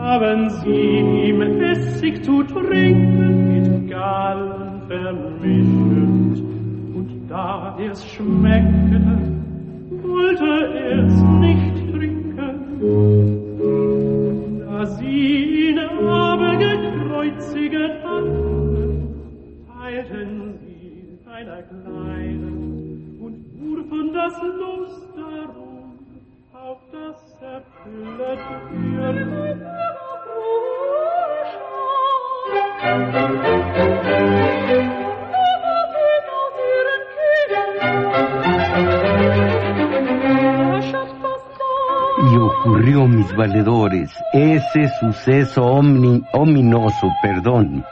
gaben sie ihm Essig zu trinken mit Gallen vermischt, und da er's schmeckte, wollte er's nicht trinken. Da sie ihn aber gekreuziget hatten, teilten sie seiner Kleinen und wurfen das Los darum Y ocurrió, mis valedores, ese suceso omni- ominoso, perdón,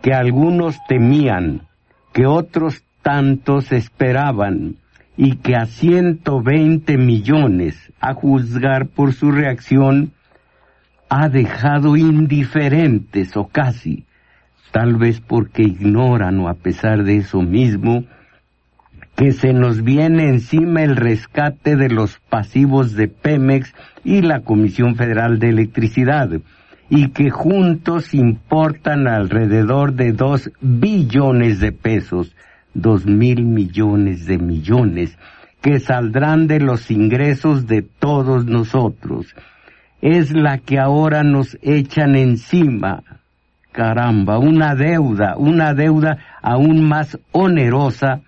que algunos temían, que otros tantos esperaban, y que a 120 millones, a juzgar por su reacción, ha dejado indiferentes o casi, tal vez porque ignoran o a pesar de eso mismo, que se nos viene encima el rescate de los pasivos de Pemex y la Comisión Federal de Electricidad, y que juntos importan alrededor de dos billones de pesos, dos mil millones de millones, que saldrán de los ingresos de todos nosotros. Es la que ahora nos echan encima. Caramba, una deuda, una deuda aún más onerosa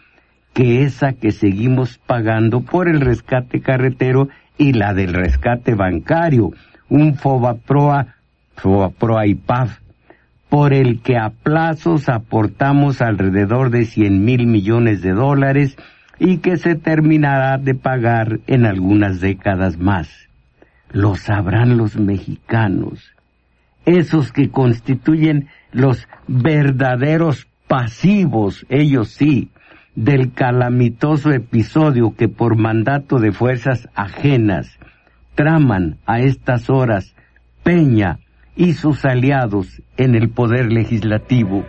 que esa que seguimos pagando por el rescate carretero y la del rescate bancario, un FOBAPROA, FOBAPROA IPAF, por el que a plazos aportamos alrededor de 100 mil millones de dólares y que se terminará de pagar en algunas décadas más. Lo sabrán los mexicanos, esos que constituyen los verdaderos pasivos, ellos sí, del calamitoso episodio que por mandato de fuerzas ajenas traman a estas horas Peña y sus aliados en el poder legislativo.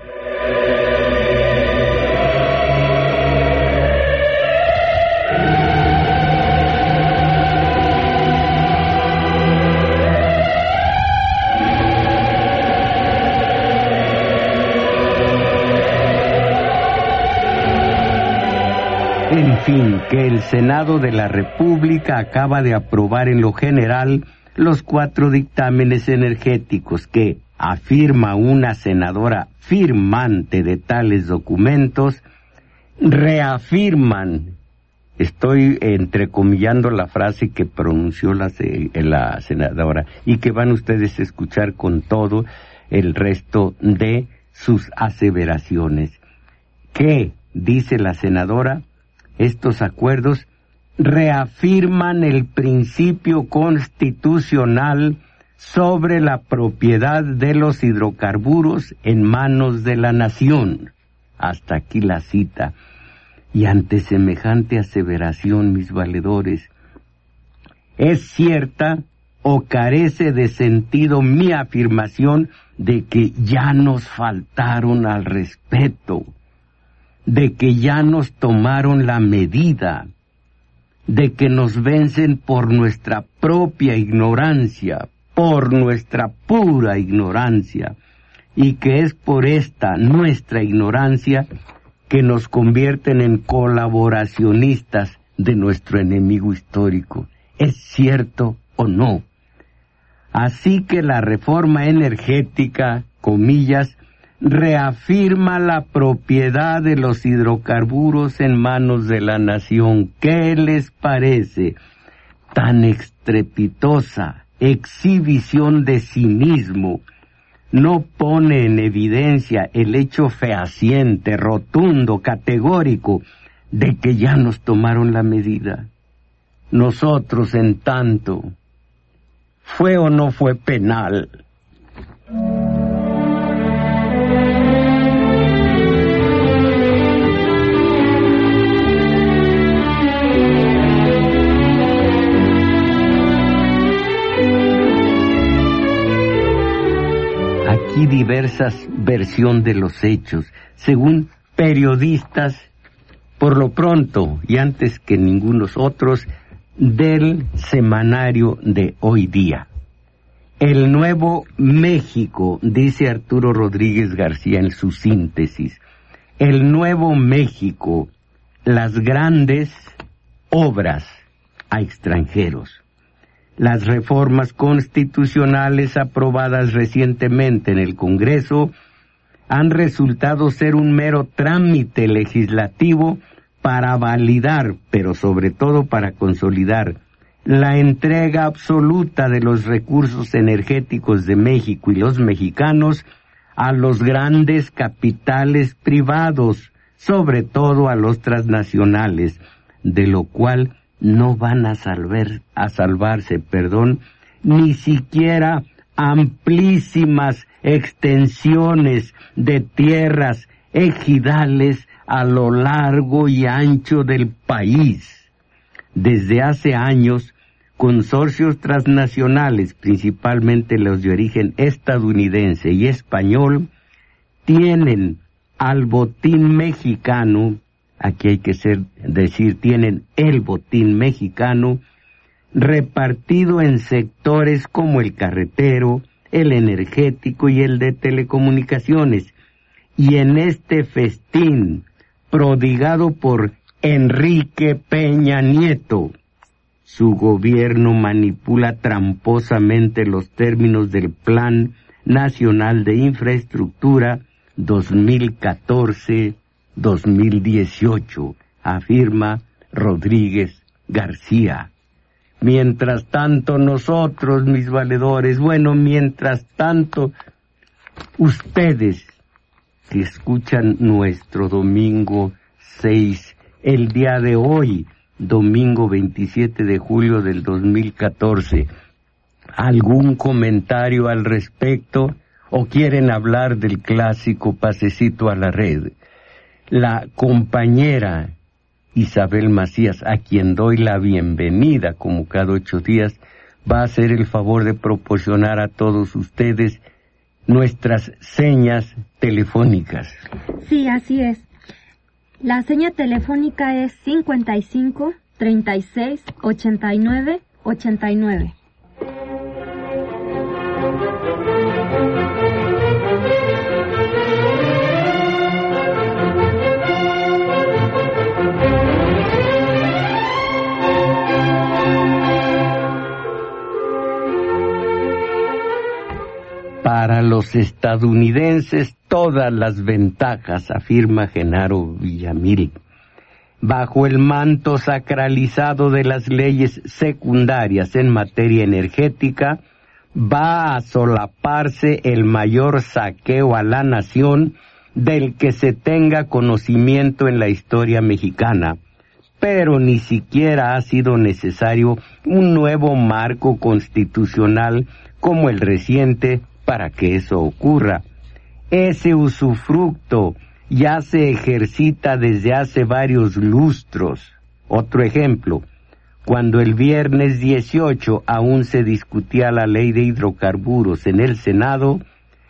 En fin, que el Senado de la República acaba de aprobar en lo general los cuatro dictámenes energéticos que, afirma una senadora firmante de tales documentos, reafirman, estoy entrecomillando la frase que pronunció la, la senadora y que van ustedes a escuchar con todo el resto de sus aseveraciones, que, dice la senadora, estos acuerdos reafirman el principio constitucional sobre la propiedad de los hidrocarburos en manos de la nación. Hasta aquí la cita. Y ante semejante aseveración, mis valedores, ¿es cierta o carece de sentido mi afirmación de que ya nos faltaron al respeto? de que ya nos tomaron la medida, de que nos vencen por nuestra propia ignorancia, por nuestra pura ignorancia, y que es por esta nuestra ignorancia que nos convierten en colaboracionistas de nuestro enemigo histórico. ¿Es cierto o no? Así que la reforma energética, comillas, reafirma la propiedad de los hidrocarburos en manos de la nación. ¿Qué les parece? Tan estrepitosa exhibición de cinismo no pone en evidencia el hecho fehaciente, rotundo, categórico, de que ya nos tomaron la medida. Nosotros, en tanto, ¿fue o no fue penal aquí diversas versiones de los hechos, según periodistas, por lo pronto y antes que ningunos otros, del semanario de hoy día. El nuevo México, dice Arturo Rodríguez García en su síntesis, el nuevo México, las grandes obras a extranjeros. Las reformas constitucionales aprobadas recientemente en el Congreso han resultado ser un mero trámite legislativo para validar, pero sobre todo para consolidar, la entrega absoluta de los recursos energéticos de México y los mexicanos a los grandes capitales privados, sobre todo a los transnacionales, de lo cual no van a a salvarse, perdón, ni siquiera amplísimas extensiones de tierras ejidales a lo largo y ancho del país. Desde hace años, consorcios transnacionales, principalmente los de origen estadounidense y español, tienen al botín mexicano, aquí hay que ser, decir, tienen el botín mexicano, repartido en sectores como el carretero, el energético y el de telecomunicaciones. Y en este festín, prodigado por Enrique Peña Nieto, su gobierno manipula tramposamente los términos del Plan Nacional de Infraestructura 2014-2018, afirma Rodríguez García. Mientras tanto nosotros, mis valedores, bueno, mientras tanto ustedes que escuchan nuestro domingo 6, el día de hoy, domingo 27 de julio del 2014, ¿algún comentario al respecto o quieren hablar del clásico pasecito a la red? La compañera Isabel Macías, a quien doy la bienvenida como cada ocho días, va a hacer el favor de proporcionar a todos ustedes nuestras señas telefónicas. Sí, así es. La seña telefónica es 55 36 89 89. Para los estadounidenses todas las ventajas, afirma Genaro Villamil. Bajo el manto sacralizado de las leyes secundarias en materia energética, va a solaparse el mayor saqueo a la nación del que se tenga conocimiento en la historia mexicana, pero ni siquiera ha sido necesario un nuevo marco constitucional como el reciente para que eso ocurra. Ese usufructo ya se ejercita desde hace varios lustros. Otro ejemplo, cuando el viernes 18 aún se discutía la ley de hidrocarburos en el Senado,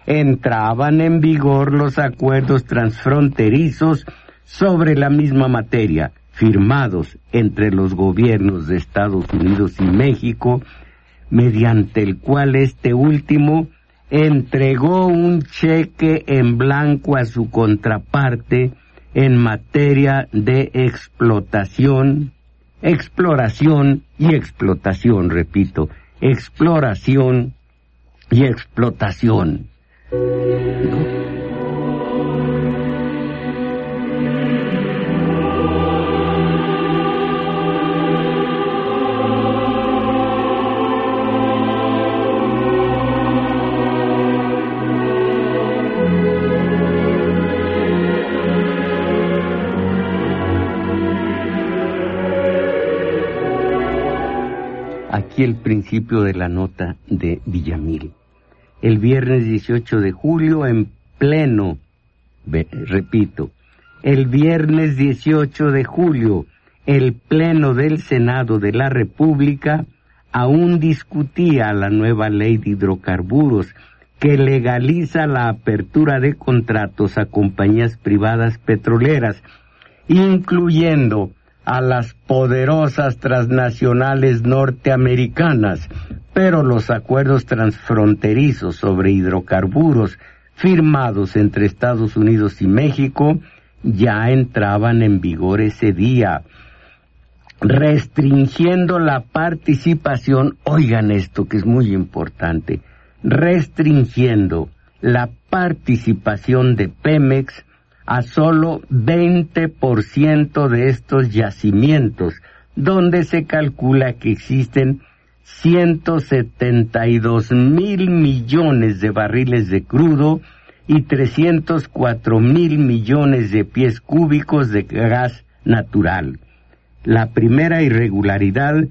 entraban en vigor los acuerdos transfronterizos sobre la misma materia, firmados entre los gobiernos de Estados Unidos y México, mediante el cual este último entregó un cheque en blanco a su contraparte en materia de explotación, exploración y explotación, repito, exploración y explotación. Aquí el principio de la nota de Villamil. El viernes 18 de julio, en pleno, repito, el viernes 18 de julio, el pleno del Senado de la República aún discutía la nueva ley de hidrocarburos que legaliza la apertura de contratos a compañías privadas petroleras, incluyendo a las poderosas transnacionales norteamericanas, pero los acuerdos transfronterizos sobre hidrocarburos firmados entre Estados Unidos y México ya entraban en vigor ese día, restringiendo la participación, oigan esto que es muy importante, restringiendo la participación de Pemex a solo 20% de estos yacimientos, donde se calcula que existen 172 mil millones de barriles de crudo y 304 mil millones de pies cúbicos de gas natural. La primera irregularidad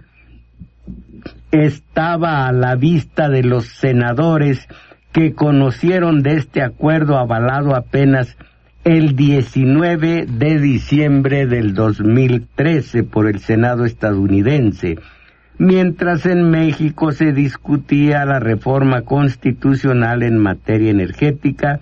estaba a la vista de los senadores que conocieron de este acuerdo avalado apenas el 19 de diciembre del 2013 por el Senado estadounidense, mientras en México se discutía la reforma constitucional en materia energética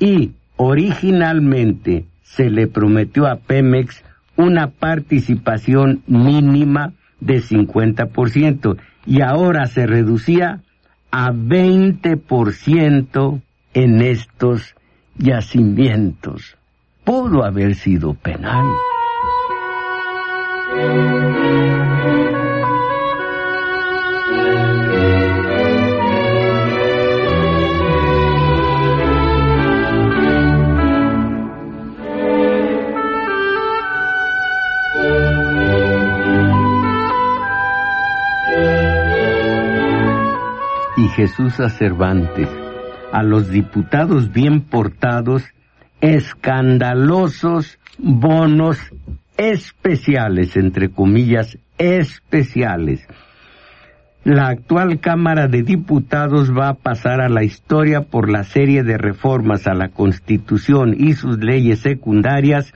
y originalmente se le prometió a Pemex una participación mínima de 50% y ahora se reducía a 20% en estos yacimientos. Pudo haber sido penal. Y Jesús a Cervantes a los diputados bien portados escandalosos bonos especiales, entre comillas, especiales. La actual Cámara de Diputados va a pasar a la historia por la serie de reformas a la Constitución y sus leyes secundarias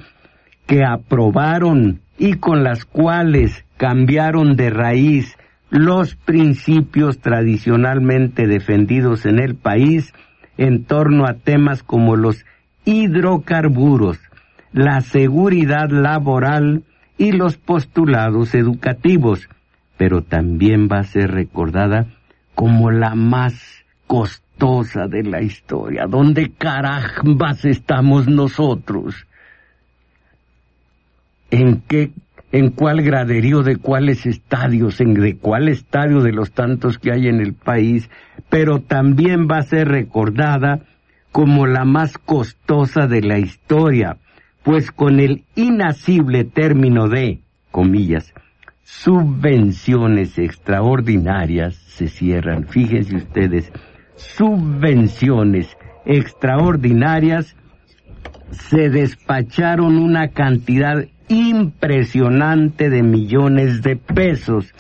que aprobaron y con las cuales cambiaron de raíz los principios tradicionalmente defendidos en el país en torno a temas como los hidrocarburos, la seguridad laboral y los postulados educativos, pero también va a ser recordada como la más costosa de la historia. ¿Dónde carambas estamos nosotros? ¿En qué en cuál graderío de cuáles estadios, en de cuál estadio de los tantos que hay en el país, pero también va a ser recordada como la más costosa de la historia, pues con el inacible término de, comillas, subvenciones extraordinarias se cierran. Fíjense ustedes, subvenciones extraordinarias se despacharon una cantidad impresionante de millones de pesos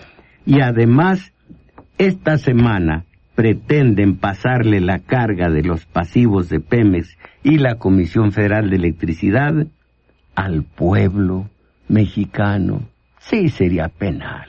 y además esta semana pretenden pasarle la carga de los pasivos de Pemex y la Comisión Federal de Electricidad al pueblo mexicano. Sí sería penal.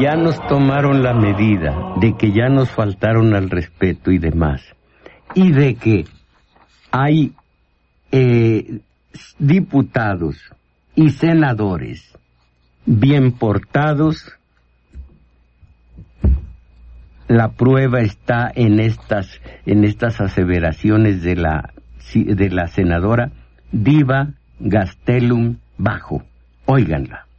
Ya nos tomaron la medida, de que ya nos faltaron al respeto y demás, y de que hay eh, diputados y senadores bien portados, la prueba está en estas, en estas aseveraciones de la, de la senadora Diva Gastelum Bajo. Óiganla.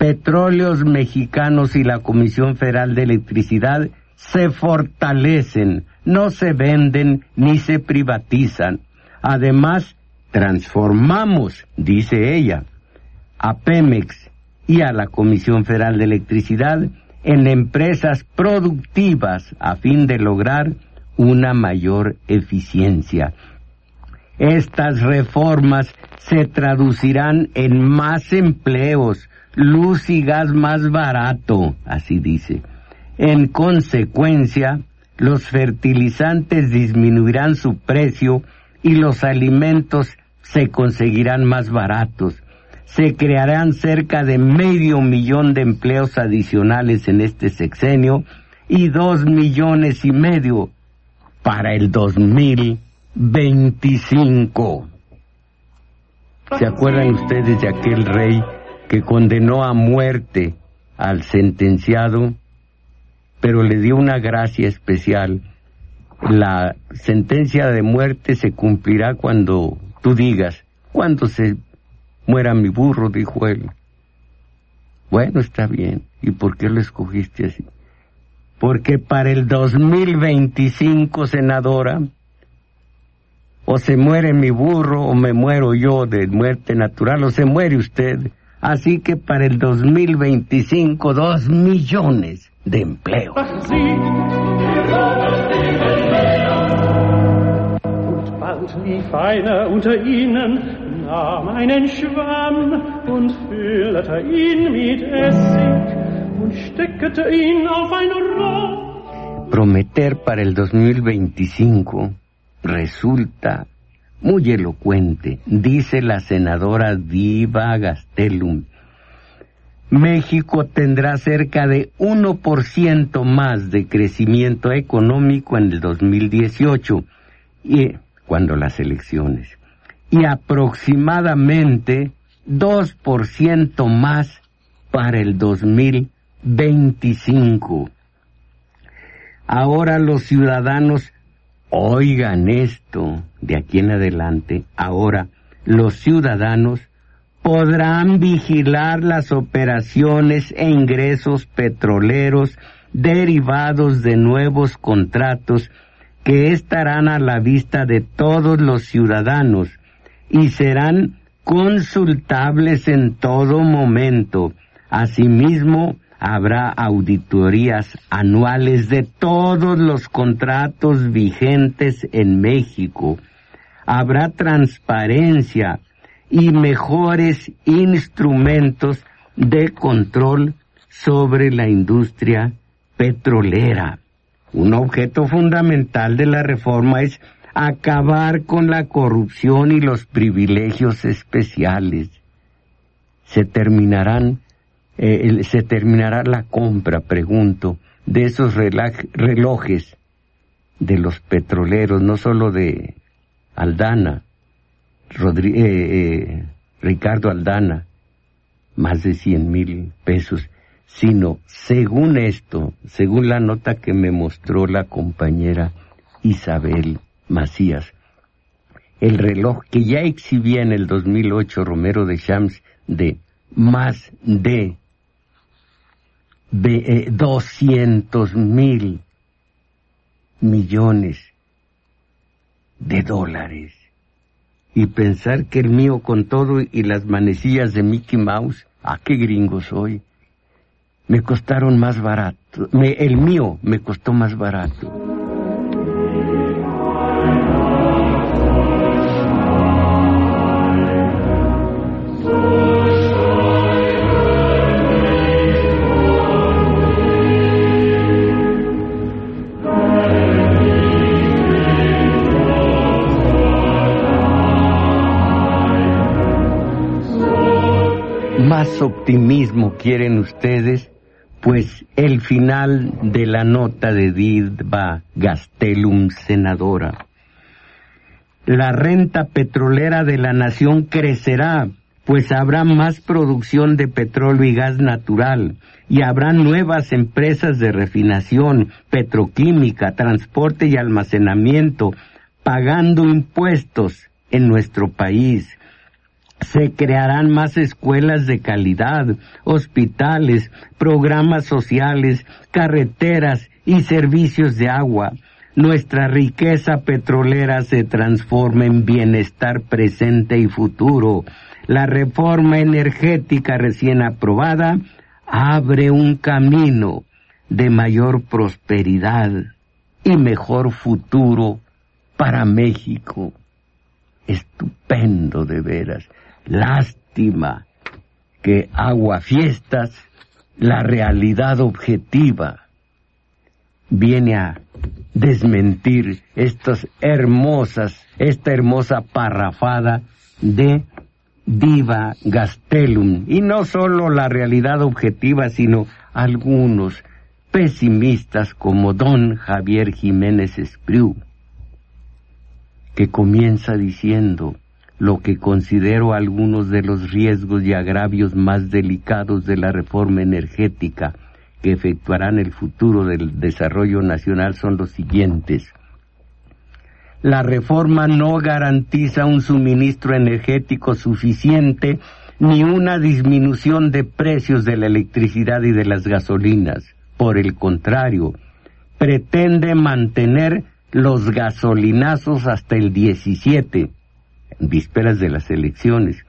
Petróleos Mexicanos y la Comisión Federal de Electricidad se fortalecen, no se venden ni se privatizan. Además, transformamos, dice ella, a Pemex y a la Comisión Federal de Electricidad en empresas productivas a fin de lograr una mayor eficiencia. Estas reformas se traducirán en más empleos, luz y gas más barato, así dice. En consecuencia, los fertilizantes disminuirán su precio y los alimentos se conseguirán más baratos. Se crearán cerca de medio millón de empleos adicionales en este sexenio y dos millones y medio para el 2025. ¿Se acuerdan ustedes de aquel rey que condenó a muerte al sentenciado, pero le dio una gracia especial? La sentencia de muerte se cumplirá cuando tú digas, cuando se muera mi burro, dijo él. Bueno, está bien. ¿Y por qué lo escogiste así? Porque para el 2025, senadora, o se muere mi burro o me muero yo de muerte natural o se muere usted. Así que para el 2025, dos millones de empleos. Und bald lief einer unter ihnen, nahm einen Schwamm und füllte ihn mit Essig und steckte ihn auf ein Rohr. Prometer para el 2025 resulta muy elocuente, dice la senadora Diva Gastelum. México tendrá cerca de 1% más de crecimiento económico en el 2018, y, cuando las elecciones, y aproximadamente 2% más para el 2025. Ahora los ciudadanos Oigan esto, de aquí en adelante, ahora los ciudadanos podrán vigilar las operaciones e ingresos petroleros derivados de nuevos contratos que estarán a la vista de todos los ciudadanos y serán consultables en todo momento. Asimismo, habrá auditorías anuales de todos los contratos vigentes en México. Habrá transparencia y mejores instrumentos de control sobre la industria petrolera. Un objeto fundamental de la reforma es acabar con la corrupción y los privilegios especiales. Se terminarán eh, se terminará la compra, pregunto, de esos relojes de los petroleros, no solo de Aldana, eh, eh, Ricardo Aldana, más de cien mil pesos, sino, según esto, según la nota que me mostró la compañera Isabel Macías, el reloj que ya exhibía en el 2008 Romero de Shams de más de de 200 mil millones de dólares. Y pensar que el mío con todo y las manecillas de Mickey Mouse, ¿a qué gringo soy? Me costaron más barato. el mío me costó más barato. Más optimismo quieren ustedes? Pues el final de la nota de Diva Gastelum, senadora. La renta petrolera de la nación crecerá, pues habrá más producción de petróleo y gas natural, y habrá nuevas empresas de refinación, petroquímica, transporte y almacenamiento, pagando impuestos en nuestro país se crearán más escuelas de calidad, hospitales, programas sociales, carreteras y servicios de agua. Nuestra riqueza petrolera se transforma en bienestar presente y futuro. La reforma energética recién aprobada abre un camino de mayor prosperidad y mejor futuro para México. estupendo de veras. Lástima que agua fiestas, la realidad objetiva, viene a desmentir estas hermosas, esta hermosa parrafada de Diva Gastelum. Y no solo la realidad objetiva, sino algunos pesimistas como don Javier Jiménez Espriu, que comienza diciendo lo que considero algunos de los riesgos y agravios más delicados de la reforma energética que efectuarán el futuro del desarrollo nacional son los siguientes. La reforma no garantiza un suministro energético suficiente ni una disminución de precios de la electricidad y de las gasolinas. Por el contrario, pretende mantener los gasolinazos hasta el 17, vísperas de las elecciones.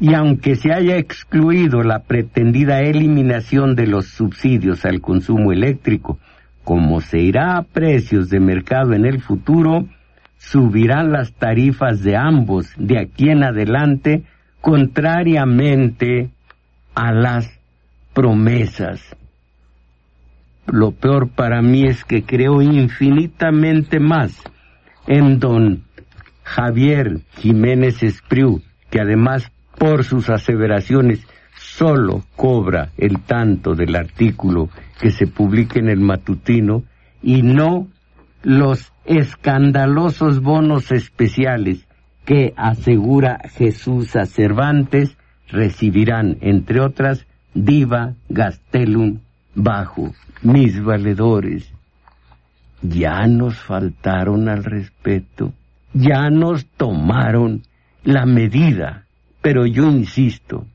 Y aunque se haya excluido la pretendida eliminación de los subsidios al consumo eléctrico, como se irá a precios de mercado en el futuro, subirán las tarifas de ambos de aquí en adelante contrariamente a las promesas. Lo peor para mí es que creo infinitamente más en don Javier Jiménez Espriu, que además por sus aseveraciones solo cobra el tanto del artículo que se publica en el matutino y no los escandalosos bonos especiales que asegura Jesús a Cervantes recibirán, entre otras, diva gastelum bajo mis valedores. Ya nos faltaron al respeto, ya nos tomaron la medida, pero yo insisto,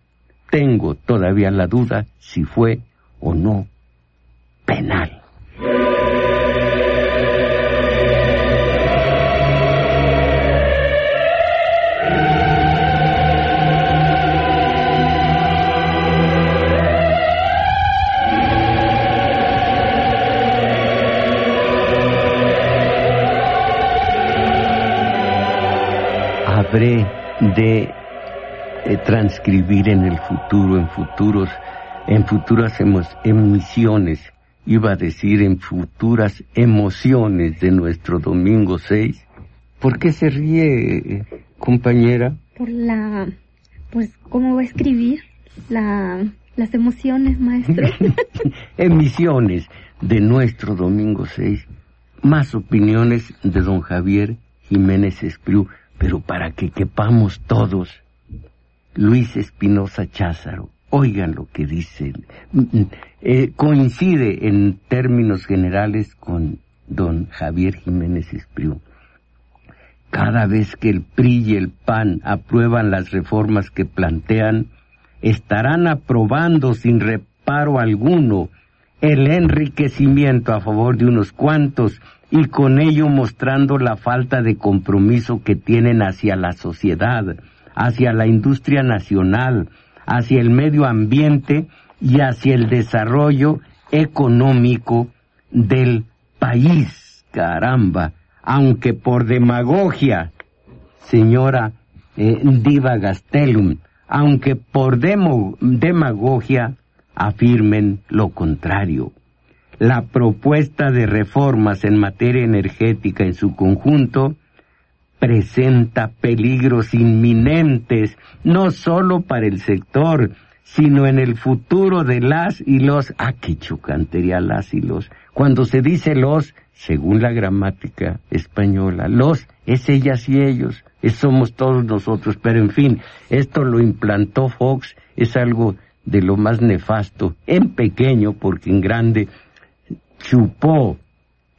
tengo todavía la duda si fue o no penal. Habré de eh, transcribir en el futuro, en futuros, en futuras emisiones, iba a decir en futuras emociones de nuestro domingo 6. ¿Por qué se ríe, compañera? Por la, pues, ¿cómo va a escribir? La, las emociones, maestro. Emisiones de nuestro domingo 6. Más opiniones de don Javier Jiménez Espriu pero para que quepamos todos. Luis Espinosa Cházaro, oigan lo que dice, mm, mm, eh, coincide en términos generales con don Javier Jiménez Espriu. Cada vez que el PRI y el PAN aprueban las reformas que plantean, estarán aprobando sin reparo alguno el enriquecimiento a favor de unos cuantos y con ello mostrando la falta de compromiso que tienen hacia la sociedad, hacia la industria nacional, hacia el medio ambiente y hacia el desarrollo económico del país. Caramba, aunque por demagogia, señora eh, Diva Gastelum, aunque por demagogia afirmen lo contrario. La propuesta de reformas en materia energética en su conjunto presenta peligros inminentes, no solo para el sector, sino en el futuro de las y los, ah, qué chocantería las y los, cuando se dice los, según la gramática española, los es ellas y ellos, es somos todos nosotros, pero en fin, esto lo implantó Fox, es algo de lo más nefasto, en pequeño, porque en grande chupó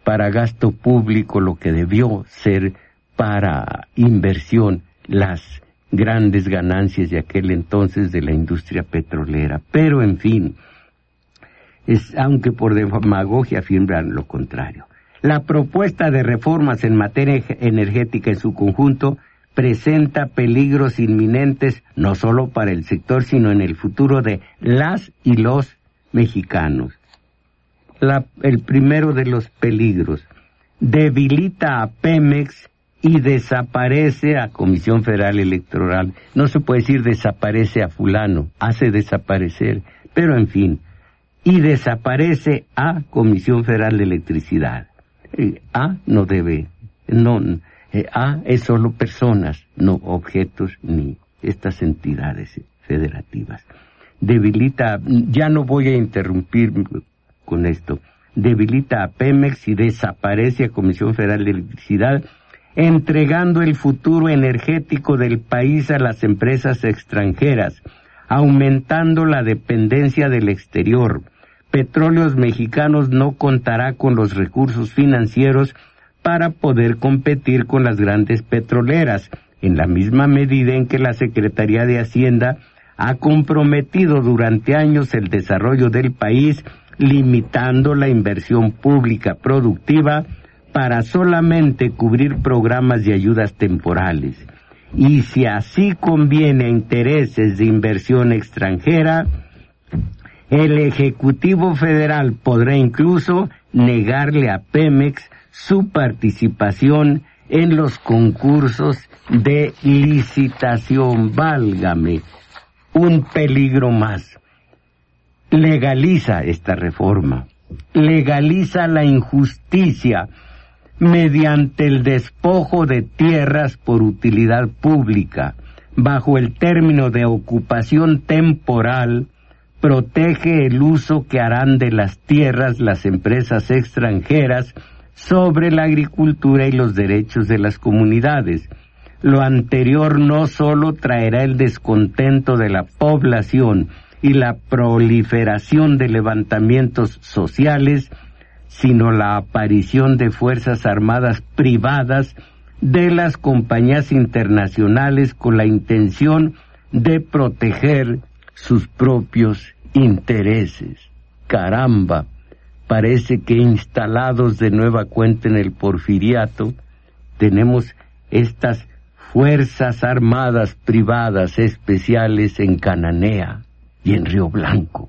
para gasto público lo que debió ser para inversión las grandes ganancias de aquel entonces de la industria petrolera. Pero en fin, es, aunque por demagogia afirman lo contrario. La propuesta de reformas en materia energética en su conjunto presenta peligros inminentes no solo para el sector, sino en el futuro de las y los mexicanos el primero de los peligros. Debilita a Pemex y desaparece a Comisión Federal Electoral. No se puede decir desaparece a fulano, hace desaparecer, pero en fin, y desaparece a Comisión Federal de Electricidad. Eh, a no debe, no, eh, A es solo personas, no objetos ni estas entidades federativas. Debilita, ya no voy a interrumpir con esto, debilita a Pemex y desaparece a Comisión Federal de Electricidad entregando el futuro energético del país a las empresas extranjeras, aumentando la dependencia del exterior. Petróleos Mexicanos no contará con los recursos financieros para poder competir con las grandes petroleras, en la misma medida en que la Secretaría de Hacienda ha comprometido durante años el desarrollo del país, limitando la inversión pública productiva para solamente cubrir programas de ayudas temporales. Y si así conviene a intereses de inversión extranjera, el Ejecutivo Federal podrá incluso negarle a Pemex su participación en los concursos de licitación. Válgame, un peligro más. Legaliza esta reforma, legaliza la injusticia, mediante el despojo de tierras por utilidad pública, bajo el término de ocupación temporal, protege el uso que harán de las tierras las empresas extranjeras sobre la agricultura y los derechos de las comunidades. Lo anterior no solo traerá el descontento de la población y la proliferación de levantamientos sociales, sino la aparición de fuerzas armadas privadas de las compañías internacionales con la intención de proteger sus propios intereses. Caramba, parece que instalados de nueva cuenta en el porfiriato, tenemos estas fuerzas armadas privadas especiales en Cananea y en Río Blanco.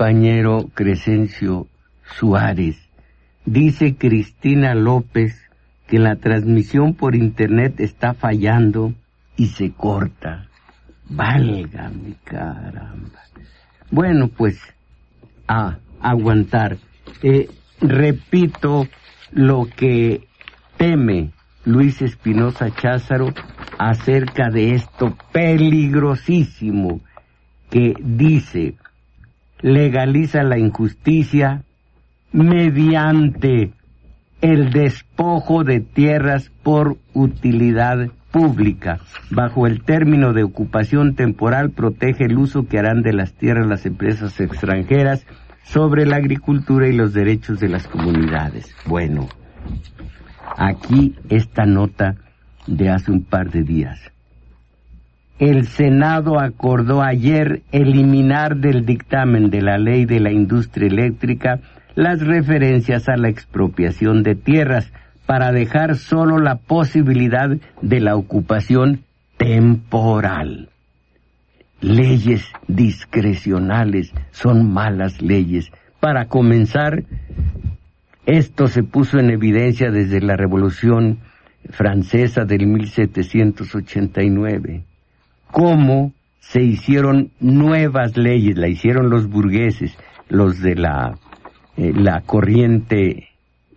Compañero Crescencio Suárez? Dice Cristina López que la transmisión por internet está fallando y se corta. Válgame caramba. Bueno, pues a aguantar. Eh, repito lo que teme Luis Espinosa Cházaro acerca de esto peligrosísimo que dice legaliza la injusticia mediante el despojo de tierras por utilidad pública. Bajo el término de ocupación temporal protege el uso que harán de las tierras las empresas extranjeras sobre la agricultura y los derechos de las comunidades. Bueno, aquí esta nota de hace un par de días. El Senado acordó ayer eliminar del dictamen de la ley de la industria eléctrica las referencias a la expropiación de tierras para dejar solo la posibilidad de la ocupación temporal. Leyes discrecionales son malas leyes. Para comenzar, esto se puso en evidencia desde la Revolución Francesa del 1789 cómo se hicieron nuevas leyes, la hicieron los burgueses, los de la, eh, la corriente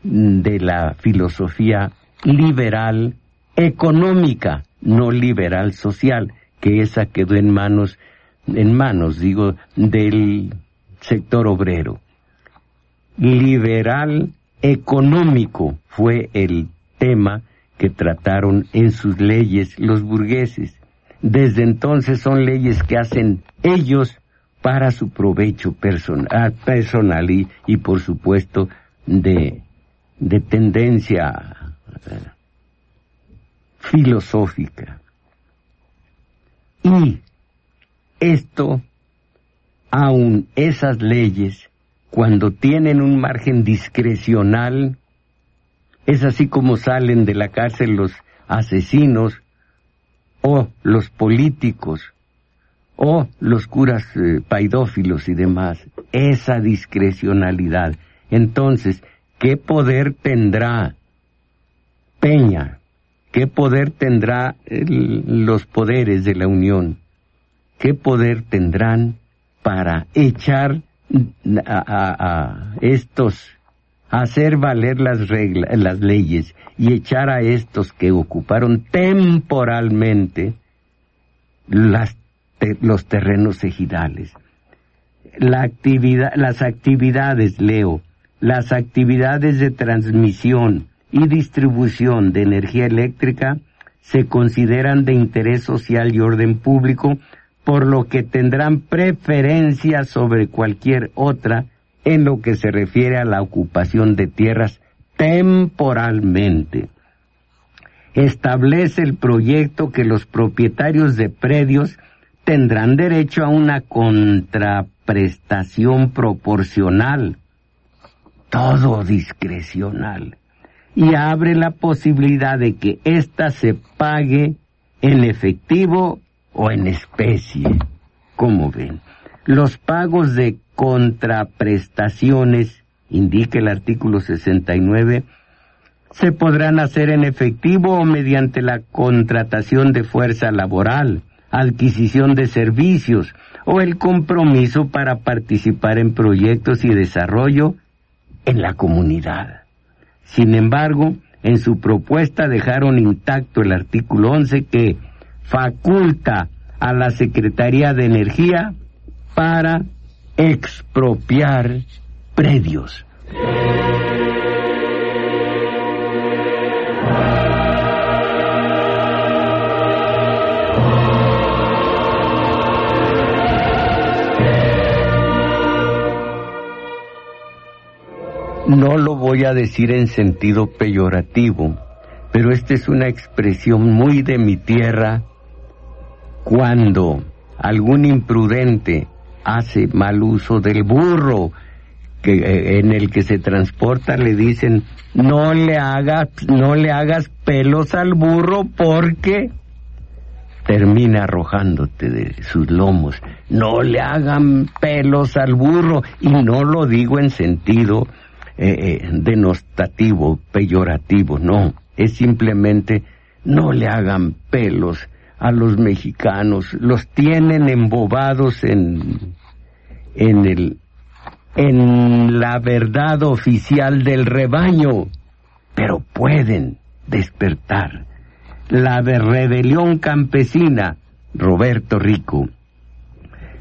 de la filosofía liberal económica, no liberal social, que esa quedó en manos, en manos, digo, del sector obrero. Liberal económico fue el tema que trataron en sus leyes los burgueses desde entonces son leyes que hacen ellos para su provecho personal, personal y, y por supuesto de, de tendencia eh, filosófica. Y esto, aun esas leyes, cuando tienen un margen discrecional, es así como salen de la cárcel los asesinos o los políticos o los curas eh, paidófilos y demás, esa discrecionalidad. Entonces, ¿qué poder tendrá Peña? ¿Qué poder tendrá los poderes de la Unión? ¿Qué poder tendrán para echar a, estos, hacer valer las reglas, las leyes y echar a estos que ocuparon temporalmente las los terrenos ejidales. La actividad, las actividades, leo, las actividades de transmisión y distribución de energía eléctrica se consideran de interés social y orden público, por lo que tendrán preferencia sobre cualquier otra en lo que se refiere a la ocupación de tierras temporalmente. Establece el proyecto que los propietarios de predios tendrán derecho a una contraprestación proporcional, todo discrecional, y abre la posibilidad de que ésta se pague en efectivo o en especie. Como ven, los pagos de contraprestaciones, indica el artículo 69, se podrán hacer en efectivo o mediante la contratación de fuerza laboral, adquisición de servicios o el compromiso para participar en proyectos y desarrollo en la comunidad. Sin embargo, en su propuesta dejaron intacto el artículo 11 que faculta a la Secretaría de Energía para expropiar predios. No lo voy a decir en sentido peyorativo, pero esta es una expresión muy de mi tierra cuando algún imprudente hace mal uso del burro que, eh, en el que se transporta le dicen no le hagas no le hagas pelos al burro porque termina arrojándote de sus lomos. No le hagan pelos al burro y no lo digo en sentido eh, eh, denostativo, peyorativo, no, es simplemente no le hagan pelos a los mexicanos, los tienen embobados en, en el, en la verdad oficial del rebaño, pero pueden despertar. La de rebelión campesina, Roberto Rico.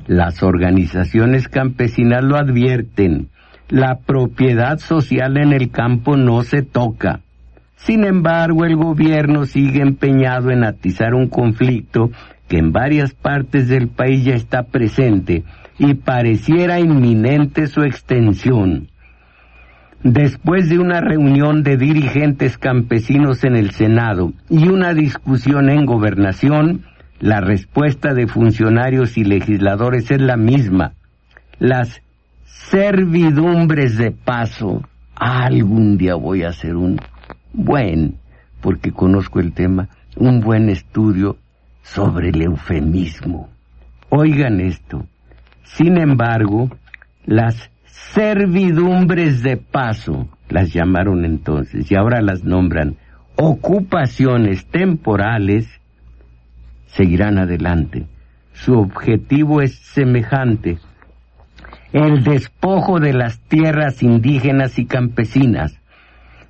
Las organizaciones campesinas lo advierten, la propiedad social en el campo no se toca. Sin embargo, el gobierno sigue empeñado en atizar un conflicto que en varias partes del país ya está presente y pareciera inminente su extensión. Después de una reunión de dirigentes campesinos en el Senado y una discusión en gobernación, la respuesta de funcionarios y legisladores es la misma. Las servidumbres de paso. Algún día voy a hacer un buen, porque conozco el tema, un buen estudio sobre el eufemismo. Oigan esto. Sin embargo, las servidumbres de paso, las llamaron entonces y ahora las nombran ocupaciones temporales, seguirán adelante. Su objetivo es semejante, el despojo de las tierras indígenas y campesinas.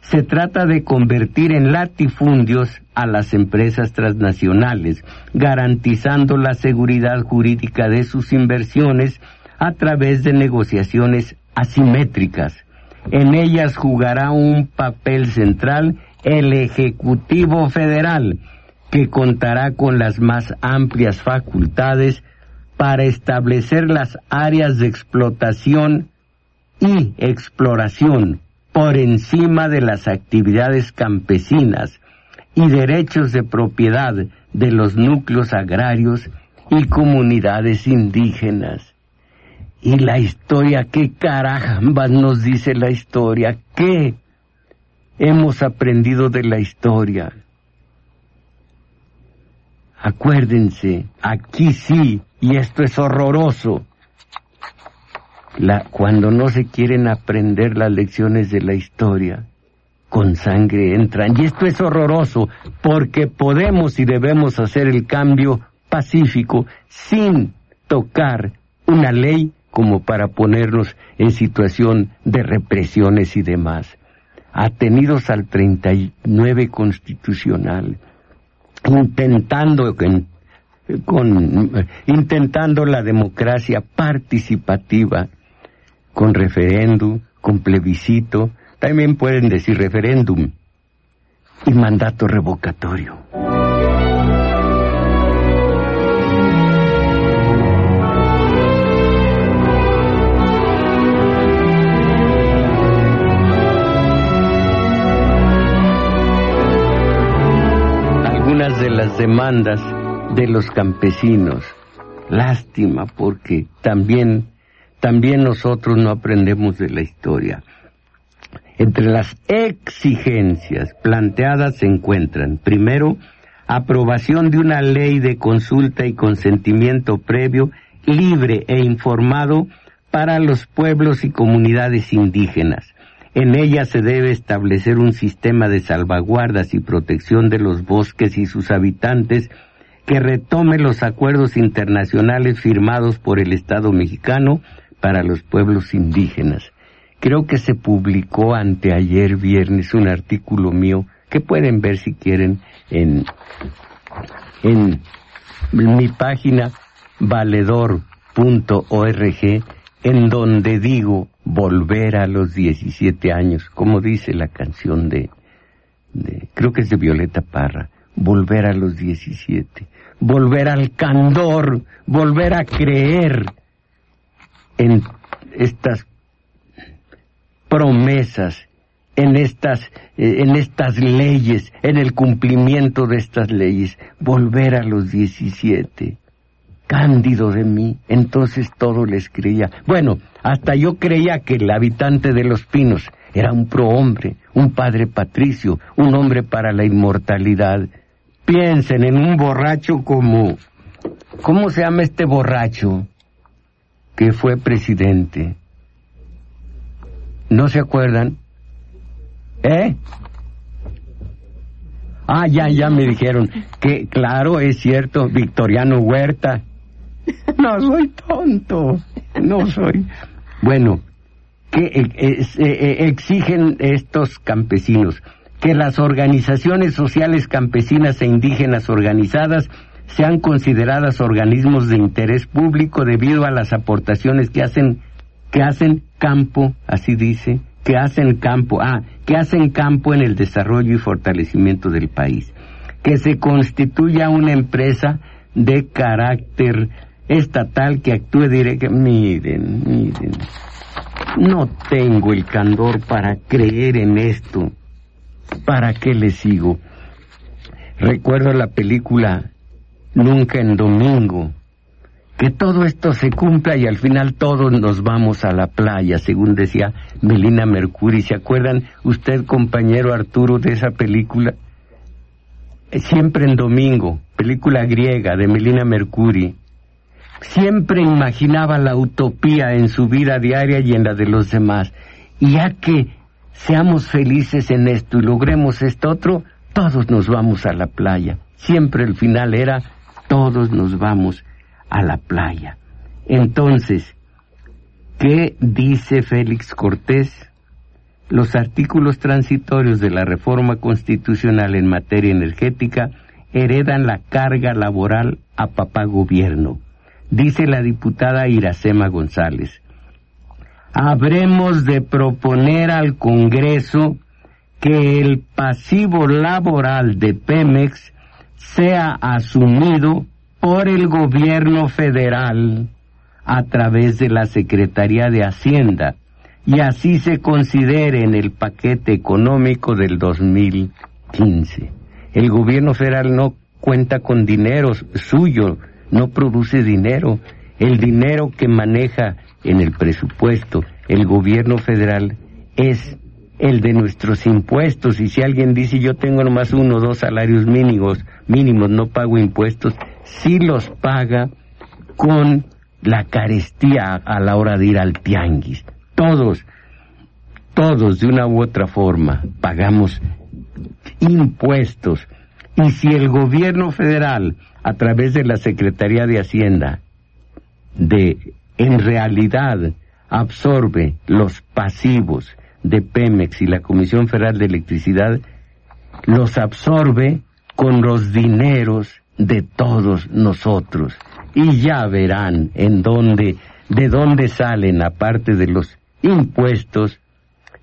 Se trata de convertir en latifundios a las empresas transnacionales, garantizando la seguridad jurídica de sus inversiones a través de negociaciones asimétricas. En ellas jugará un papel central el Ejecutivo Federal, que contará con las más amplias facultades para establecer las áreas de explotación y exploración por encima de las actividades campesinas y derechos de propiedad de los núcleos agrarios y comunidades indígenas. Y la historia, ¿qué caramba nos dice la historia? ¿Qué hemos aprendido de la historia? Acuérdense, aquí sí, y esto es horroroso. La, cuando no se quieren aprender las lecciones de la historia, con sangre entran. Y esto es horroroso, porque podemos y debemos hacer el cambio pacífico sin tocar una ley como para ponernos en situación de represiones y demás. Atenidos al 39 constitucional, intentando con, intentando la democracia participativa con referéndum, con plebiscito, también pueden decir referéndum y mandato revocatorio. Algunas de las demandas de los campesinos. Lástima porque también, también nosotros no aprendemos de la historia. Entre las exigencias planteadas se encuentran, primero, aprobación de una ley de consulta y consentimiento previo, libre e informado para los pueblos y comunidades indígenas. En ella se debe establecer un sistema de salvaguardas y protección de los bosques y sus habitantes que retome los acuerdos internacionales firmados por el Estado mexicano para los pueblos indígenas. Creo que se publicó anteayer viernes un artículo mío que pueden ver si quieren en, en mi página valedor.org en donde digo volver a los 17 años, como dice la canción de, de creo que es de Violeta Parra, volver a los 17 volver al candor, volver a creer en estas promesas, en estas, eh, en estas leyes, en el cumplimiento de estas leyes, volver a los 17. Cándido de mí, entonces todo les creía. Bueno, hasta yo creía que el habitante de los pinos era un prohombre, un padre patricio, un hombre para la inmortalidad piensen en un borracho como... ¿Cómo se llama este borracho que fue presidente? ¿No se acuerdan? ¿Eh? Ah, ya, ya me dijeron que, claro, es cierto, Victoriano Huerta. No soy tonto, no soy. Bueno, ¿qué eh, eh, exigen estos campesinos? que las organizaciones sociales campesinas e indígenas organizadas sean consideradas organismos de interés público debido a las aportaciones que hacen que hacen campo, así dice, que hacen campo, ah, que hacen campo en el desarrollo y fortalecimiento del país. Que se constituya una empresa de carácter estatal que actúe directamente. Miren, miren, no tengo el candor para creer en esto. ¿para qué le sigo? Recuerdo la película Nunca en Domingo, que todo esto se cumpla y al final todos nos vamos a la playa, según decía Melina Mercury. ¿Se acuerdan usted, compañero Arturo, de esa película? Siempre en Domingo, película griega de Melina Mercury. Siempre imaginaba la utopía en su vida diaria y en la de los demás. Y ya que seamos felices en esto y logremos esto otro, todos nos vamos a la playa. Siempre el final era, todos nos vamos a la playa. Entonces, ¿qué dice Félix Cortés? Los artículos transitorios de la reforma constitucional en materia energética heredan la carga laboral a papá gobierno, dice la diputada Iracema González habremos de proponer al Congreso que el pasivo laboral de Pemex sea asumido por el gobierno federal a través de la Secretaría de Hacienda y así se considere en el paquete económico del 2015. El gobierno federal no cuenta con dinero suyo, no produce dinero. El dinero que maneja en el presupuesto el gobierno federal es el de nuestros impuestos y si alguien dice yo tengo nomás uno o dos salarios mínimos, mínimos, no pago impuestos, sí los paga con la carestía a la hora de ir al tianguis. Todos, todos de una u otra forma pagamos impuestos. Y si el gobierno federal, a través de la Secretaría de Hacienda, de en realidad absorbe los pasivos de Pemex y la Comisión Federal de Electricidad, los absorbe con los dineros de todos nosotros. Y ya verán en dónde, de dónde salen, aparte de los impuestos,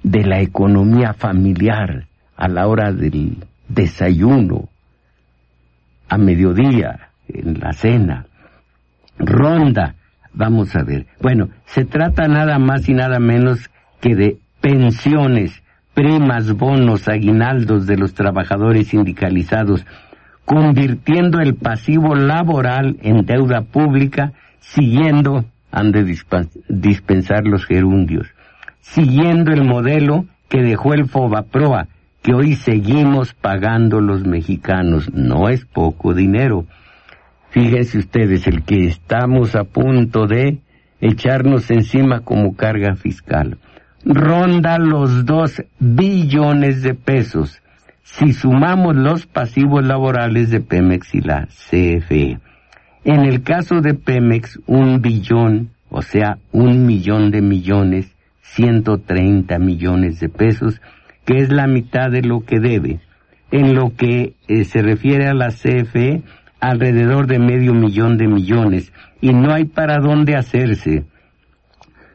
de la economía familiar a la hora del desayuno, a mediodía, en la cena. Ronda, vamos a ver. Bueno, se trata nada más y nada menos que de pensiones, primas, bonos, aguinaldos de los trabajadores sindicalizados, convirtiendo el pasivo laboral en deuda pública, siguiendo, han de dispensar los gerundios, siguiendo el modelo que dejó el Fobaproa, que hoy seguimos pagando los mexicanos. No es poco dinero. Fíjense ustedes, el que estamos a punto de echarnos encima como carga fiscal. Ronda los dos billones de pesos si sumamos los pasivos laborales de Pemex y la CFE. En el caso de Pemex, un billón, o sea, un millón de millones, 130 millones de pesos, que es la mitad de lo que debe. En lo que eh, se refiere a la CFE, alrededor de medio millón de millones, y no hay para dónde hacerse.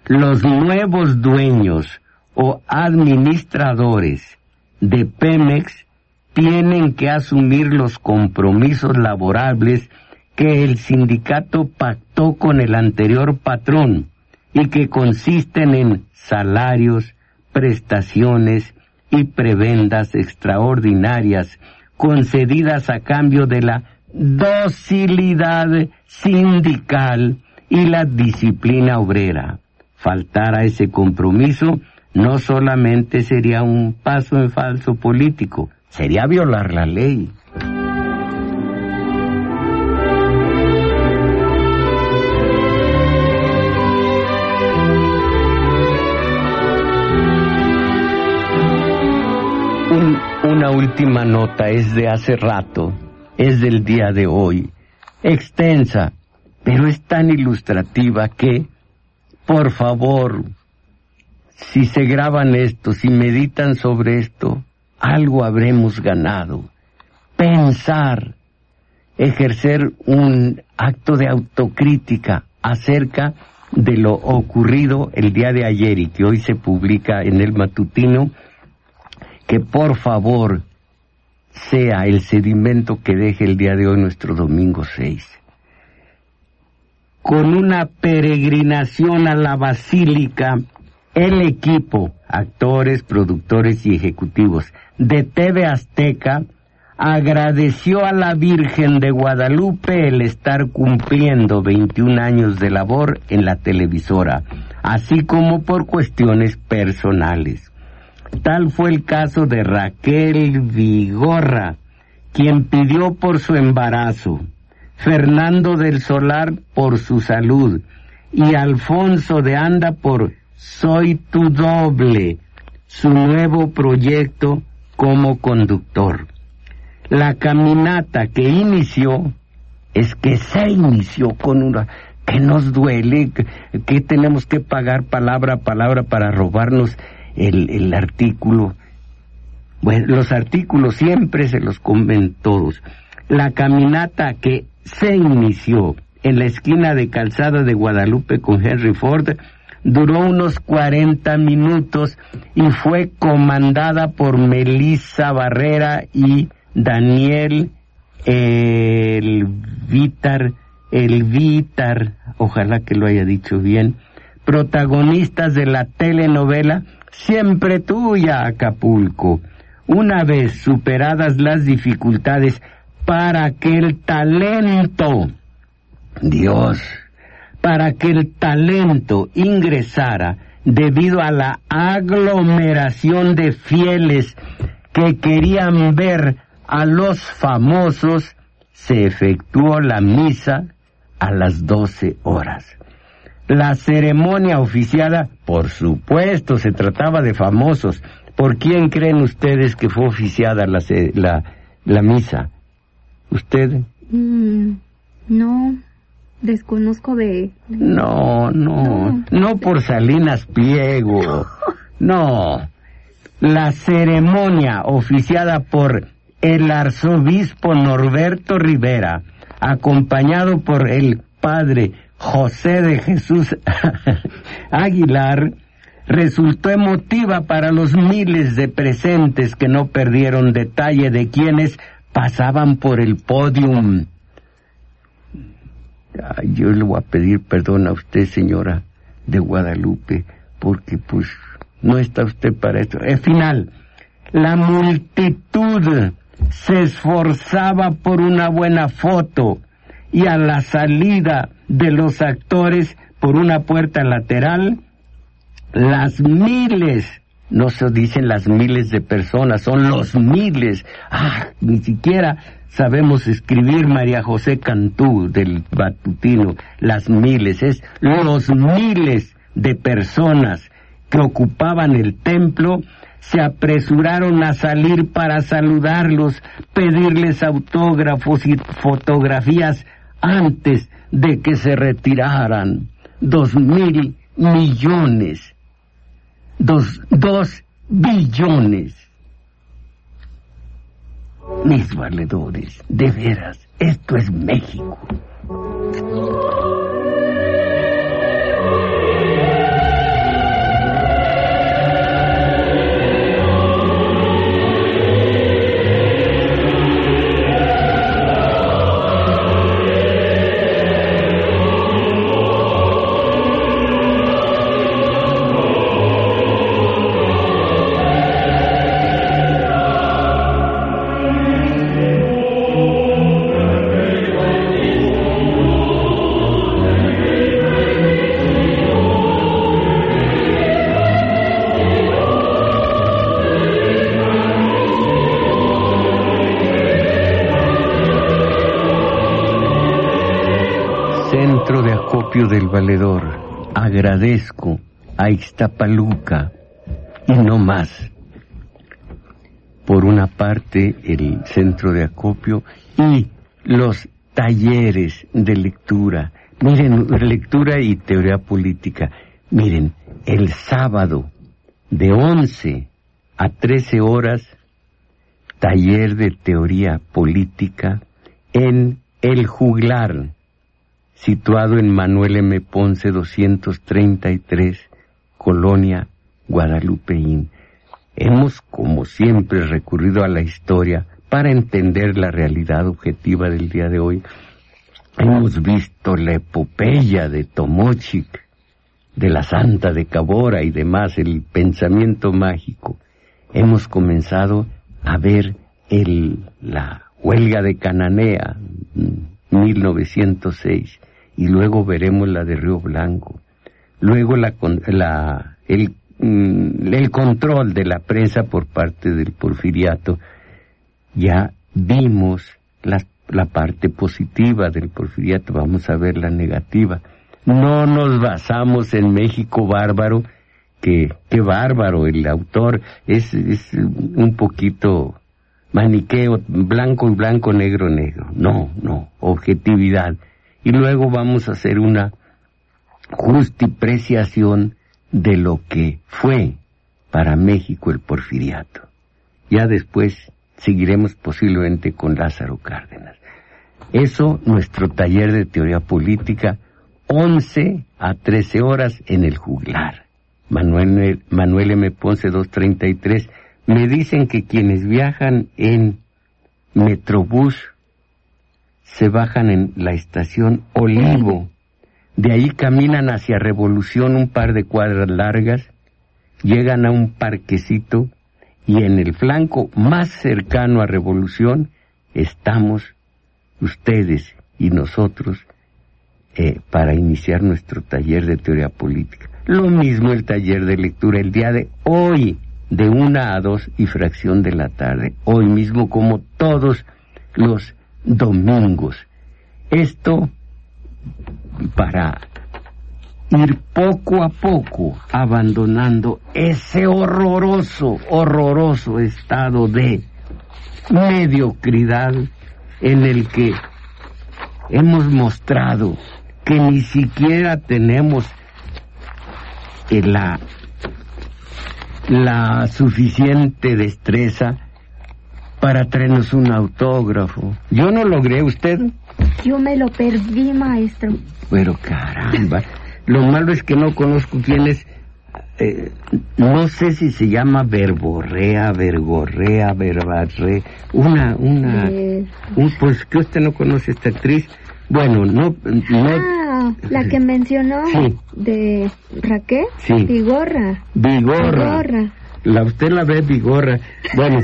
Los nuevos dueños o administradores de Pemex tienen que asumir los compromisos laborables que el sindicato pactó con el anterior patrón y que consisten en salarios, prestaciones y prebendas extraordinarias concedidas a cambio de la docilidad sindical y la disciplina obrera. Faltar a ese compromiso no solamente sería un paso en falso político, sería violar la ley. una última nota es de hace rato, es del día de hoy, extensa, pero es tan ilustrativa que, por favor, si se graban esto, si meditan sobre esto, algo habremos ganado. Pensar, ejercer un acto de autocrítica acerca de lo ocurrido el día de ayer y que hoy se publica en el matutino, que por favor sea el sedimento que deje el día de hoy nuestro domingo 6. Con una peregrinación a la basílica, el equipo, actores, productores y ejecutivos de TV Azteca agradeció a la Virgen de Guadalupe el estar cumpliendo 21 años de labor en la televisora, así como por cuestiones personales. Tal fue el caso de Raquel Vigorra, quien pidió por su embarazo, Fernando del Solar por su salud y Alfonso de Anda por Soy tu doble, su nuevo proyecto como conductor. La caminata que inició es que se inició con una que nos duele, que, tenemos que pagar palabra a palabra para robarnos el, el artículo. Bueno, los artículos siempre se los comen todos. La caminata que se inició en la esquina de Calzada de Guadalupe con Henry Ford duró unos 40 minutos y fue comandada por Melissa Barrera y Daniel el Vitar, el Vitar, ojalá que lo haya dicho bien, protagonistas de la telenovela Siempre tuya, Acapulco. Una vez superadas las dificultades para que el talento, Dios, para que el talento ingresara debido a la aglomeración de fieles que querían ver a los famosos, se efectuó la misa a las doce horas. La ceremonia oficiada, por supuesto, se trataba de famosos. ¿Por quién creen ustedes que fue oficiada la, la, la misa? ¿Usted? Mm, no, desconozco de... No, no, no por Salinas Pliego. No. La ceremonia oficiada por el arzobispo Norberto Rivera, acompañado por el padre José de Jesús Aguilar, resultó emotiva para los miles de presentes que no perdieron detalle de quienes pasaban por el podium. Yo le voy a pedir perdón a usted, señora de Guadalupe, porque pues no está usted para esto. Al final, la multitud se esforzaba por una buena foto y a la salida de los actores por una puerta lateral, las miles, no se dicen las miles de personas, son los miles. Ah, ni siquiera sabemos escribir María José Cantú del Batutino, las miles, es los miles de personas que ocupaban el templo se apresuraron a salir para saludarlos, pedirles autógrafos y fotografías antes de que se retiraran. Dos mil millones. Dos, dos billones. Mis valedores, de veras, esto es México. Del valedor. Agradezco a Ixtapaluca y no más. Por una parte, el centro de acopio y los talleres de lectura. Miren, lectura y teoría política. Miren, el sábado de 11 a 13 horas, taller de teoría política en El Juglar, situado en Manuel M. Ponce 233, Colonia Guadalupeín. Hemos, como siempre, recurrido a la historia para entender la realidad objetiva del día de hoy. Hemos visto la epopeya de Tomochic, de la Santa de Cabora y demás, el pensamiento mágico. Hemos comenzado a ver el, la huelga de Cananea, mm, 1906, y luego veremos la de Río Blanco. Luego la, la, el, mm, el control de la prensa por parte del porfiriato. Ya vimos la, la parte positiva del porfiriato, vamos a ver la negativa. No nos basamos en México bárbaro, que, qué bárbaro, el autor es, es un poquito maniqueo, blanco y blanco, negro, negro. No, no, objetividad. Y luego vamos a hacer una justipreciación de lo que fue para México el porfiriato. Ya después seguiremos posiblemente con Lázaro Cárdenas. Eso, nuestro taller de teoría política, 11 a 13 horas en el juglar. Manuel, Manuel M. Ponce 233. Me dicen que quienes viajan en Metrobús se bajan en la estación Olivo. De ahí caminan hacia Revolución un par de cuadras largas, llegan a un parquecito y en el flanco más cercano a Revolución estamos ustedes y nosotros eh, para iniciar nuestro taller de teoría política. Lo mismo el taller de lectura el día de hoy, de una a dos y fracción de la tarde, hoy mismo como todos los domingos. Esto para ir poco a poco abandonando ese horroroso, horroroso estado de mediocridad en el que hemos mostrado que ni siquiera tenemos la, la suficiente destreza para traernos un autógrafo. Yo no logré, ¿usted? Yo me lo perdí, maestro. Pero caramba, lo malo es que no conozco quién es. eh, no sé si se llama verborrea, vergorrea, verbarre, una, una, Eh, un, pues que usted no conoce esta actriz. Bueno, no, no, Ah, la que mencionó Sí. de Raquel. Sí. Vigorra. Vigorra. Vigorra. La usted la ve Vigorra. Bueno,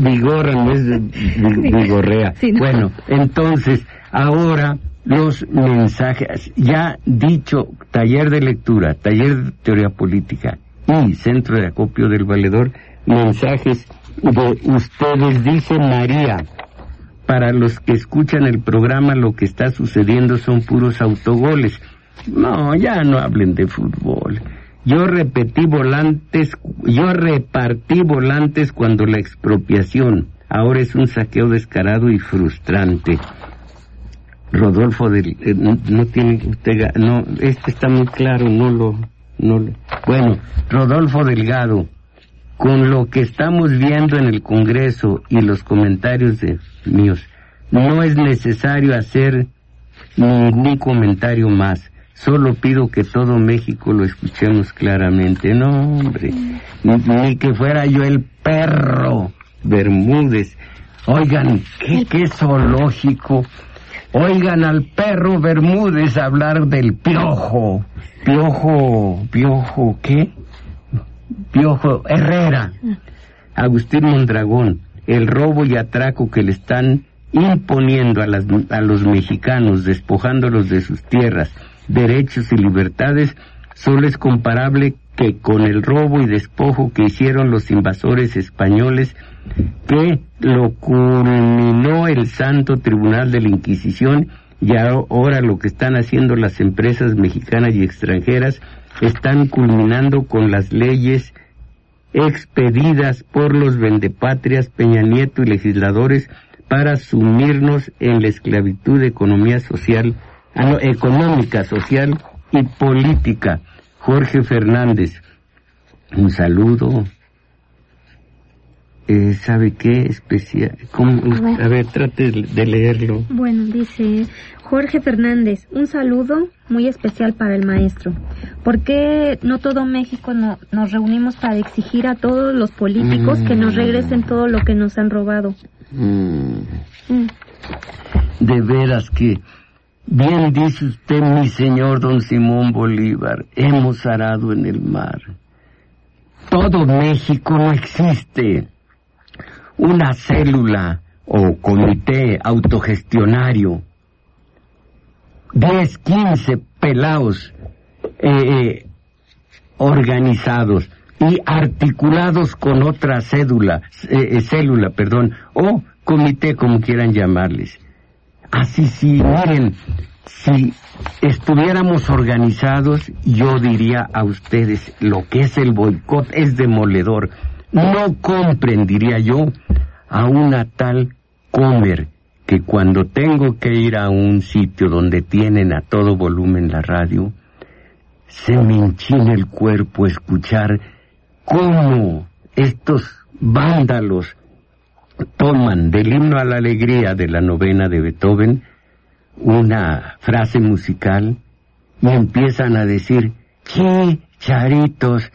Vigorra no es Vigorrea. Sí, no. Bueno, entonces, ahora los mensajes, ya dicho, taller de lectura, taller de teoría política y centro de acopio del valedor, mensajes de ustedes, dice María. Para los que escuchan el programa, lo que está sucediendo son puros autogoles. No, ya no hablen de fútbol. Yo repetí volantes, yo repartí volantes cuando la expropiación ahora es un saqueo descarado y frustrante. Rodolfo del, eh, no, no tiene usted, no, este está muy claro, no lo, no lo- bueno, Rodolfo Delgado, con lo que estamos viendo en el Congreso y los comentarios de míos, no es necesario hacer ningún comentario más. Solo pido que todo México lo escuchemos claramente. No, hombre, ni, que fuera yo el perro Bermúdez. Oigan, qué, qué zoológico. Oigan al perro Bermúdez hablar del piojo. Piojo, piojo, ¿qué? Piojo Herrera, Agustín Mondragón, el robo y atraco que le están imponiendo a, las, a los mexicanos, despojándolos de sus tierras, derechos y libertades, solo es comparable que con el robo y despojo que hicieron los invasores españoles, que lo culminó el Santo Tribunal de la Inquisición y ahora lo que están haciendo las empresas mexicanas y extranjeras están culminando con las leyes expedidas por los vendepatrias Peña Nieto y legisladores para sumirnos en la esclavitud de economía social, ah, no, económica, social y política. Jorge Fernández, un saludo. Eh, ¿Sabe qué? Especial. ¿Cómo? A ver, trate de leerlo. Bueno, dice Jorge Fernández, un saludo muy especial para el maestro. ¿Por qué no todo México no- nos reunimos para exigir a todos los políticos que nos regresen todo lo que nos han robado? Mm. Mm. De veras que, bien dice usted, mi señor don Simón Bolívar, hemos arado en el mar. Todo México no existe. Una célula o comité autogestionario. 10, 15 pelaos eh, eh, organizados y articulados con otra cédula, eh, eh, célula, perdón, o comité como quieran llamarles. Así sí, miren, si estuviéramos organizados, yo diría a ustedes, lo que es el boicot es demoledor. No comprendería yo a una tal comer que cuando tengo que ir a un sitio donde tienen a todo volumen la radio, se me enchina el cuerpo escuchar cómo estos vándalos toman del himno a la alegría de la novena de Beethoven una frase musical y empiezan a decir chicharitos,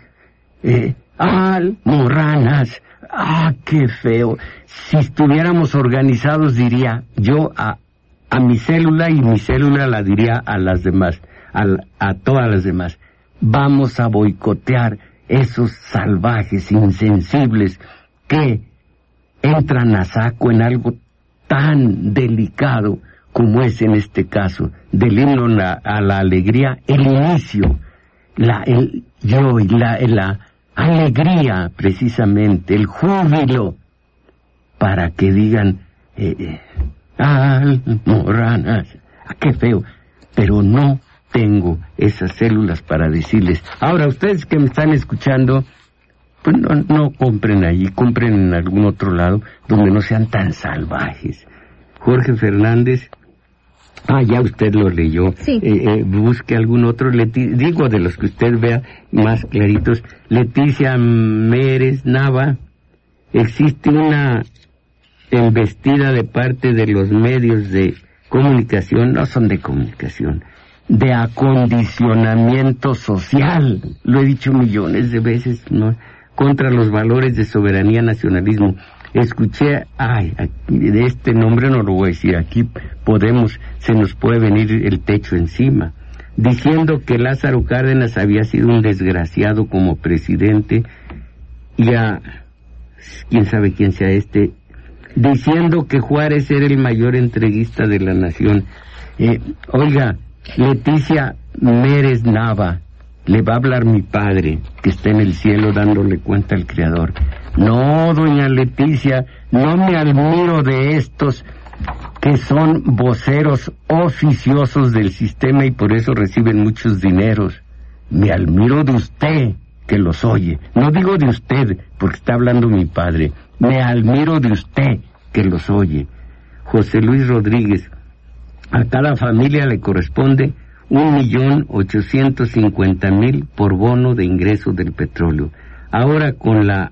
eh, almorranas, ah, qué feo. Si estuviéramos organizados diría yo a a mi célula y mi célula la diría a las demás, a todas las demás. Vamos a boicotear esos salvajes, insensibles, que entran a saco en algo tan delicado como es en este caso, del himno a la alegría, el inicio, la, el yo y la, la alegría precisamente, el júbilo, para que digan, eh, eh almoranas, ah, qué feo, pero no tengo esas células para decirles, ahora ustedes que me están escuchando, pues no, no compren allí, compren en algún otro lado donde no sean tan salvajes. Jorge Fernández, ah, ya usted lo leyó, Sí. Eh, eh, busque algún otro, Leti- digo de los que usted vea más claritos, Leticia Mérez Nava, existe una embestida de parte de los medios de comunicación, no son de comunicación, de acondicionamiento social, lo he dicho millones de veces, ¿no? Contra los valores de soberanía nacionalismo. Escuché, ay, aquí, de este nombre no lo voy a decir, aquí podemos, se nos puede venir el techo encima, diciendo que Lázaro Cárdenas había sido un desgraciado como presidente y a, quién sabe quién sea este, diciendo que Juárez era el mayor entreguista de la nación. Eh, oiga, Leticia Mérez Nava, le va a hablar mi padre, que está en el cielo dándole cuenta al Creador. No, doña Leticia, no me admiro de estos que son voceros oficiosos del sistema y por eso reciben muchos dineros. Me admiro de usted que los oye. No digo de usted, porque está hablando mi padre. Me admiro de usted que los oye. José Luis Rodríguez, a cada familia le corresponde un millón ochocientos cincuenta mil por bono de ingreso del petróleo. Ahora con la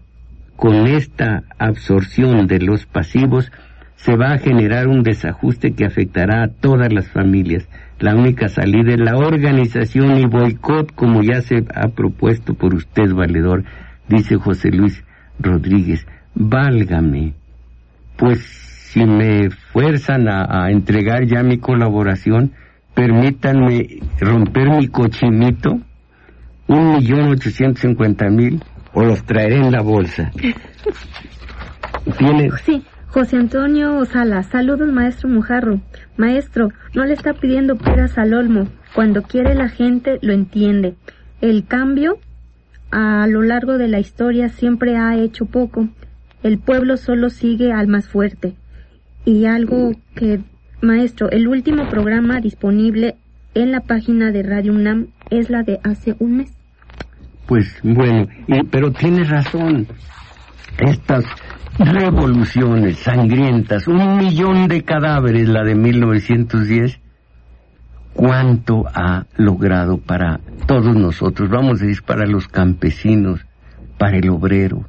con esta absorción de los pasivos se va a generar un desajuste que afectará a todas las familias. La única salida es la organización y boicot como ya se ha propuesto por usted, valedor, dice José Luis Rodríguez. Válgame. Pues si me fuerzan a, a entregar ya mi colaboración, permítanme romper mi cochinito, un millón ochocientos cincuenta mil, o los traeré en la bolsa. Sí, José Antonio Salas, saludos maestro Mujarro. Maestro, no le está pidiendo peras al olmo. Cuando quiere la gente lo entiende. El cambio a lo largo de la historia siempre ha hecho poco. El pueblo solo sigue al más fuerte. Y algo que, maestro, el último programa disponible en la página de Radio UNAM es la de hace un mes. Pues bueno, y- pero tiene razón. Estas revoluciones sangrientas, un millón de cadáveres, la de 1910, ¿cuánto ha logrado para todos nosotros? Vamos a decir, para los campesinos, para el obrero.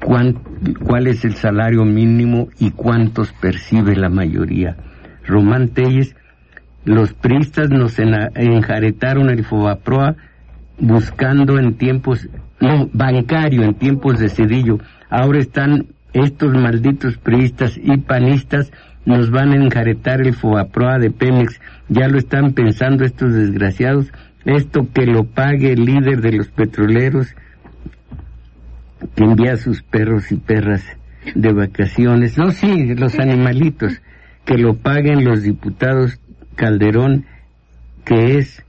¿Cuán- ¿Cuál es el salario mínimo y cuántos percibe la mayoría? Román Telles, los priistas nos enjaretaron el Fobaproa buscando en tiempos, no, bancario, en tiempos de Cedillo. Ahora están estos malditos priistas y panistas, nos van a enjaretar el Fobaproa de Pemex. Ya lo están pensando estos desgraciados. Esto que lo pague el líder de los petroleros, que envía a sus perros y perras de vacaciones. No, sí, los animalitos. Que lo paguen los diputados Calderón, que es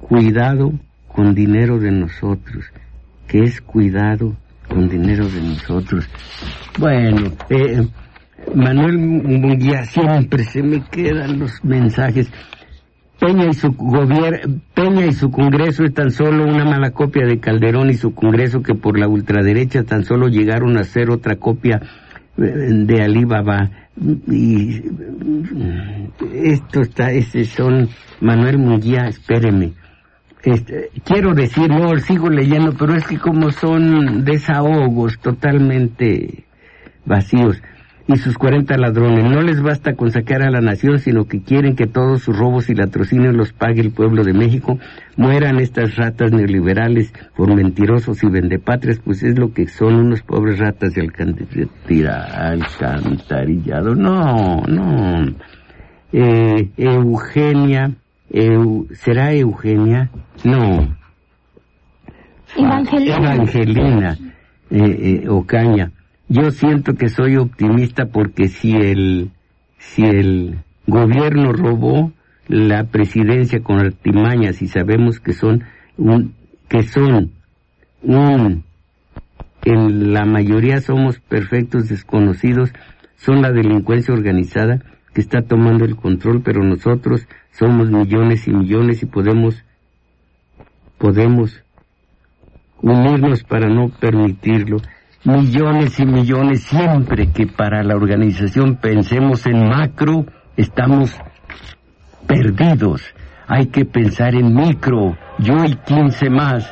cuidado con dinero de nosotros, que es cuidado con dinero de nosotros. Bueno, eh, Manuel Munguía, siempre se me quedan los mensajes. Peña y su gobierno, Peña y su Congreso es tan solo una mala copia de Calderón y su Congreso que por la ultraderecha tan solo llegaron a ser otra copia de Alibaba y mm, esto está, ese son Manuel Munguía, espéreme. Este, quiero decir, no, sigo leyendo, pero es que como son desahogos totalmente vacíos y sus 40 ladrones, no les basta con sacar a la nación, sino que quieren que todos sus robos y latrocinios los pague el pueblo de México, mueran estas ratas neoliberales por mentirosos y vendepatrias, pues es lo que son unos pobres ratas de alcantarillado. No, no. eh, Eugenia, Eu- ¿será Eugenia? No. Evangelina. Evangelina eh, eh, Ocaña. Yo siento que soy optimista porque si el, si el gobierno robó la presidencia con artimañas y sabemos que son un, que son un, en la mayoría somos perfectos desconocidos, son la delincuencia organizada que está tomando el control, pero nosotros somos millones y millones y podemos, podemos unirnos para no permitirlo. Millones y millones, siempre que para la organización pensemos en macro, estamos perdidos. Hay que pensar en micro, yo y 15 más.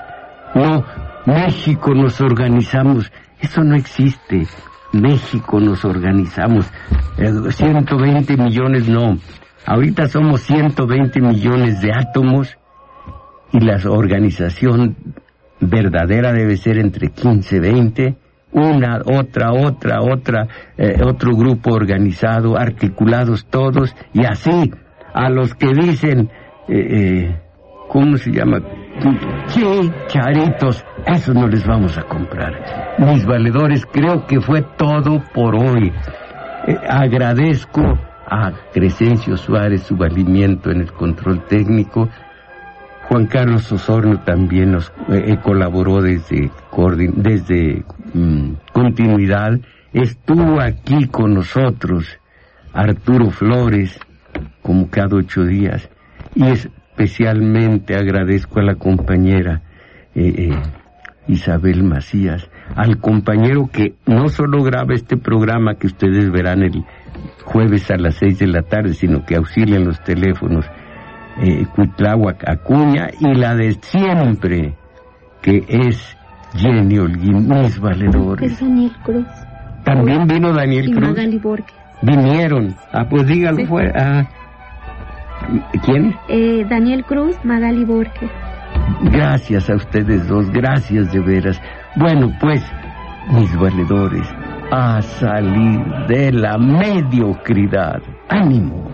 No, México nos organizamos. Eso no existe. México nos organizamos. Eh, 120 millones no. Ahorita somos 120 millones de átomos y la organización verdadera debe ser entre 15 y 20, una, otra, otra, otra, eh, otro grupo organizado, articulados todos, y así a los que dicen, eh, eh, ¿cómo se llama? Chicharitos, eso no les vamos a comprar. Mis valedores, creo que fue todo por hoy. Agradezco a Crescencio Suárez su valimiento en el control técnico. Juan Carlos Osorno también nos colaboró desde, desde mm, continuidad. Estuvo aquí con nosotros Arturo Flores, como cada ocho días. Y especialmente agradezco a la compañera eh, eh, Isabel Macías, al compañero que no solo graba este programa que ustedes verán el jueves a las seis de la tarde, sino que auxilia en los teléfonos, eh, Cuitláhuac Acuña, y la de siempre, que es Jenny Holguín, mis valedores. Es Daniel Cruz También vino Daniel y Cruz. Magali Borges. Vinieron. Ah, pues dígalo Sí. fuera. Ah. ¿Quién? Eh, Daniel Cruz, Magali Borges. Gracias a ustedes dos, gracias de veras. Bueno, pues, mis valedores, a salir de la mediocridad. ¡Ánimo!